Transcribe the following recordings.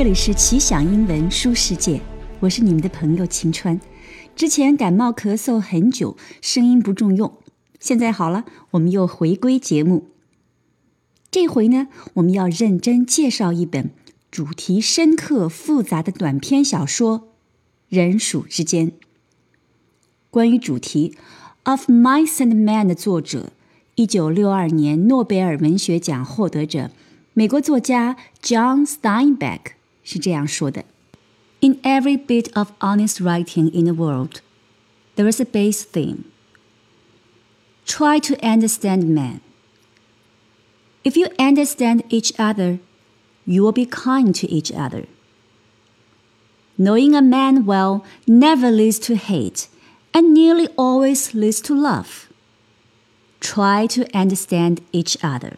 这里是奇想英文书世界，我是你们的朋友晴川。之前感冒咳嗽很久，声音不中用，现在好了，我们又回归节目。这回呢，我们要认真介绍一本主题深刻复杂的短篇小说《人鼠之间》。关于主题《Of Mice and Men》的作者，一九六二年诺贝尔文学奖获得者。美国作家 John Steinbeck 是这样说的：“In every bit of honest writing in the world, there is a base theme. Try to understand man. If you understand each other, you will be kind to each other. Knowing a man well never leads to hate, and nearly always leads to love. Try to understand each other.”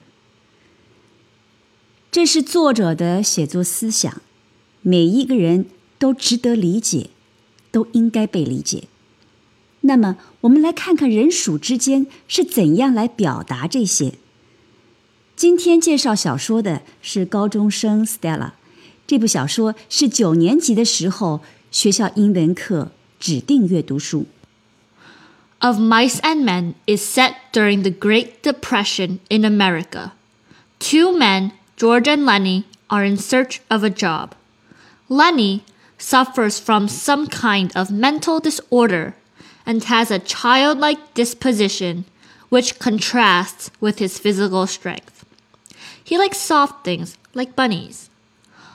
这是作者的写作思想， 每一个人都值得理解，都应该被理解。那么，我们来看看人鼠之间是怎样来表达这些。今天介绍小说的是高中生 Stella，这部小说是九年级的时候学校英文课指定阅读书。Of Mice and Men is set during the Great Depression in America. Two men, George and Lennie, are in search of a job. Lennie suffers from some kind of mental disorder and has a childlike disposition which contrasts with his physical strength. He likes soft things like bunnies.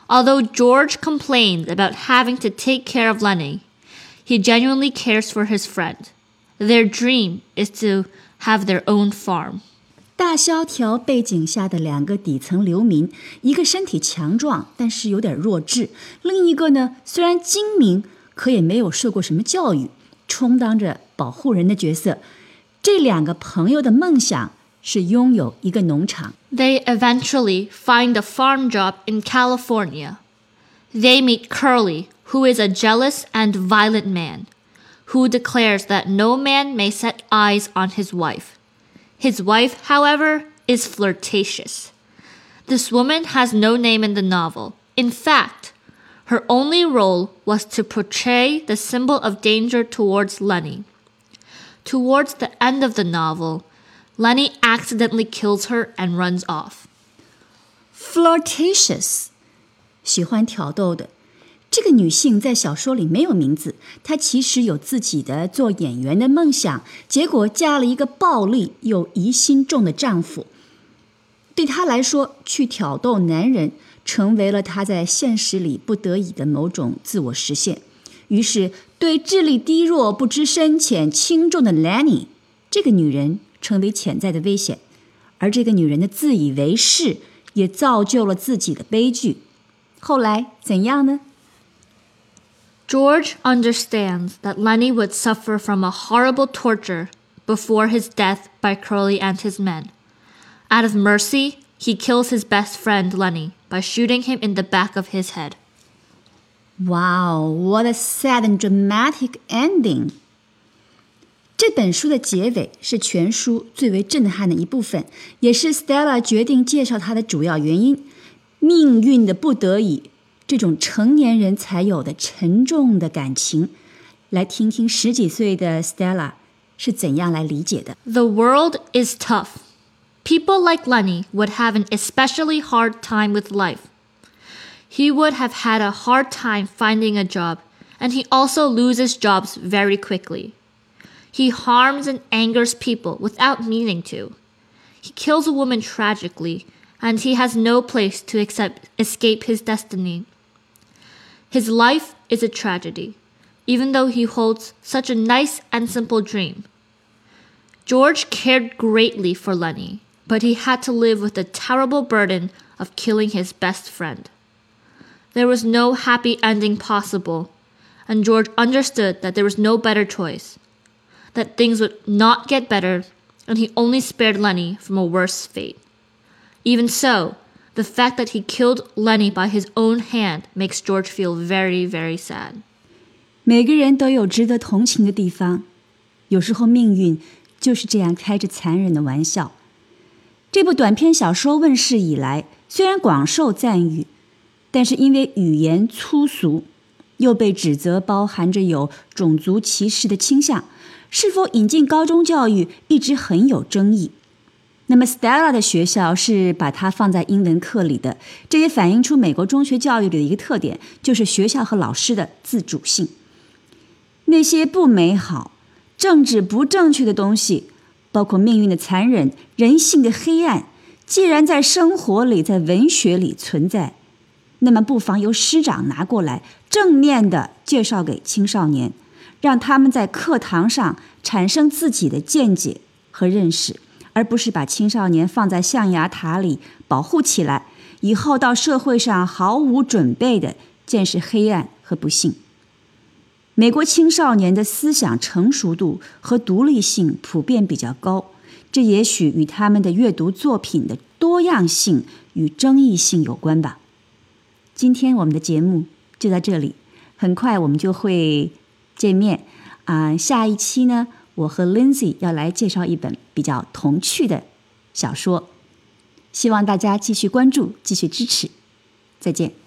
Although George complains about having to take care of Lennie, he genuinely cares for his friend. Their dream is to have their own farm. 大萧条背景下的两个底层流民，一个身体强壮，但是有点弱智；另一个呢，虽然精明，可也没有受过什么教育，充当着保护人的角色。这两个朋友的梦想是拥有一个农场。They eventually find a farm job in California. They meet Curly, who is a jealous and violent man, who declares that no man may set eyes on his wife. His wife, however, is flirtatious. This woman has no name in the novel. In fact, her only role was to portray the symbol of danger towards Lennie. Towards the end of the novel, Lennie accidentally kills her and runs off. Flirtatious，喜欢挑逗的，这个女性在小说里没有名字，她其实有自己的做演员的梦想，结果嫁了一个暴力又疑心重的丈夫。对她来说，去挑逗男人成为了她在现实里不得已的某种自我实现。于是，对智力低弱、不知深浅轻重的 Lenny 这个女人成为潜在的危险，而这个女人的自以为是也造就了自己的悲剧。后来怎样呢 George understands that Lennie would suffer from a horrible torture before his death by Curly and his men. Out of mercy, he kills his best friend Lennie by shooting him in the back of his head. Wow, what a sad and dramatic ending! 这本书的结尾是全书最为震撼的一部分，也是 Stella 决定介绍它的主要原因。命运的不得已这种成年人才有的沉重的感情，来听听十几岁的 Stella 是怎样来理解的。The world is tough. People like Lennie would have an especially hard time with life. He would have had a hard time finding a job, and he also loses jobs very quickly. He harms and angers people without meaning to. He kills a woman tragically, and he has no place to accept, escape his destiny. His life is a tragedy, even though he holds such a nice and simple dream. George cared greatly for Lennie, but he had to live with the terrible burden of killing his best friend. There was no happy ending possible, and George understood that there was no better choice, that things would not get better, and he only spared Lennie from a worse fate. Even so, the fact that he killed Lennie by his own hand makes George feel very, very sad. 每个人都有值得同情的地方，有时候命运就是这样开着残忍的玩笑。这部短篇小说问世以来，虽然广受赞誉，但是因为语言粗俗，又被指责包含着有种族歧视的倾向。是否引进高中教育一直很有争议。那么，Stella 的学校是把它放在英文课里的，这也反映出美国中学教育里的一个特点，就是学校和老师的自主性。那些不美好、政治不正确的东西，包括命运的残忍、人性的黑暗，既然在生活里、在文学里存在，那么不妨由师长拿过来，正面的介绍给青少年，让他们在课堂上产生自己的见解和认识。而不是把青少年放在象牙塔里保护起来，以后到社会上毫无准备的见识黑暗和不幸。美国青少年的思想成熟度和独立性普遍比较高，这也许与他们的阅读作品的多样性与争议性有关吧。今天我们的节目就到这里，很快我们就会见面啊，下一期呢？我和 Lindsay 要来介绍一本比较童趣的小说，希望大家继续关注，继续支持，再见。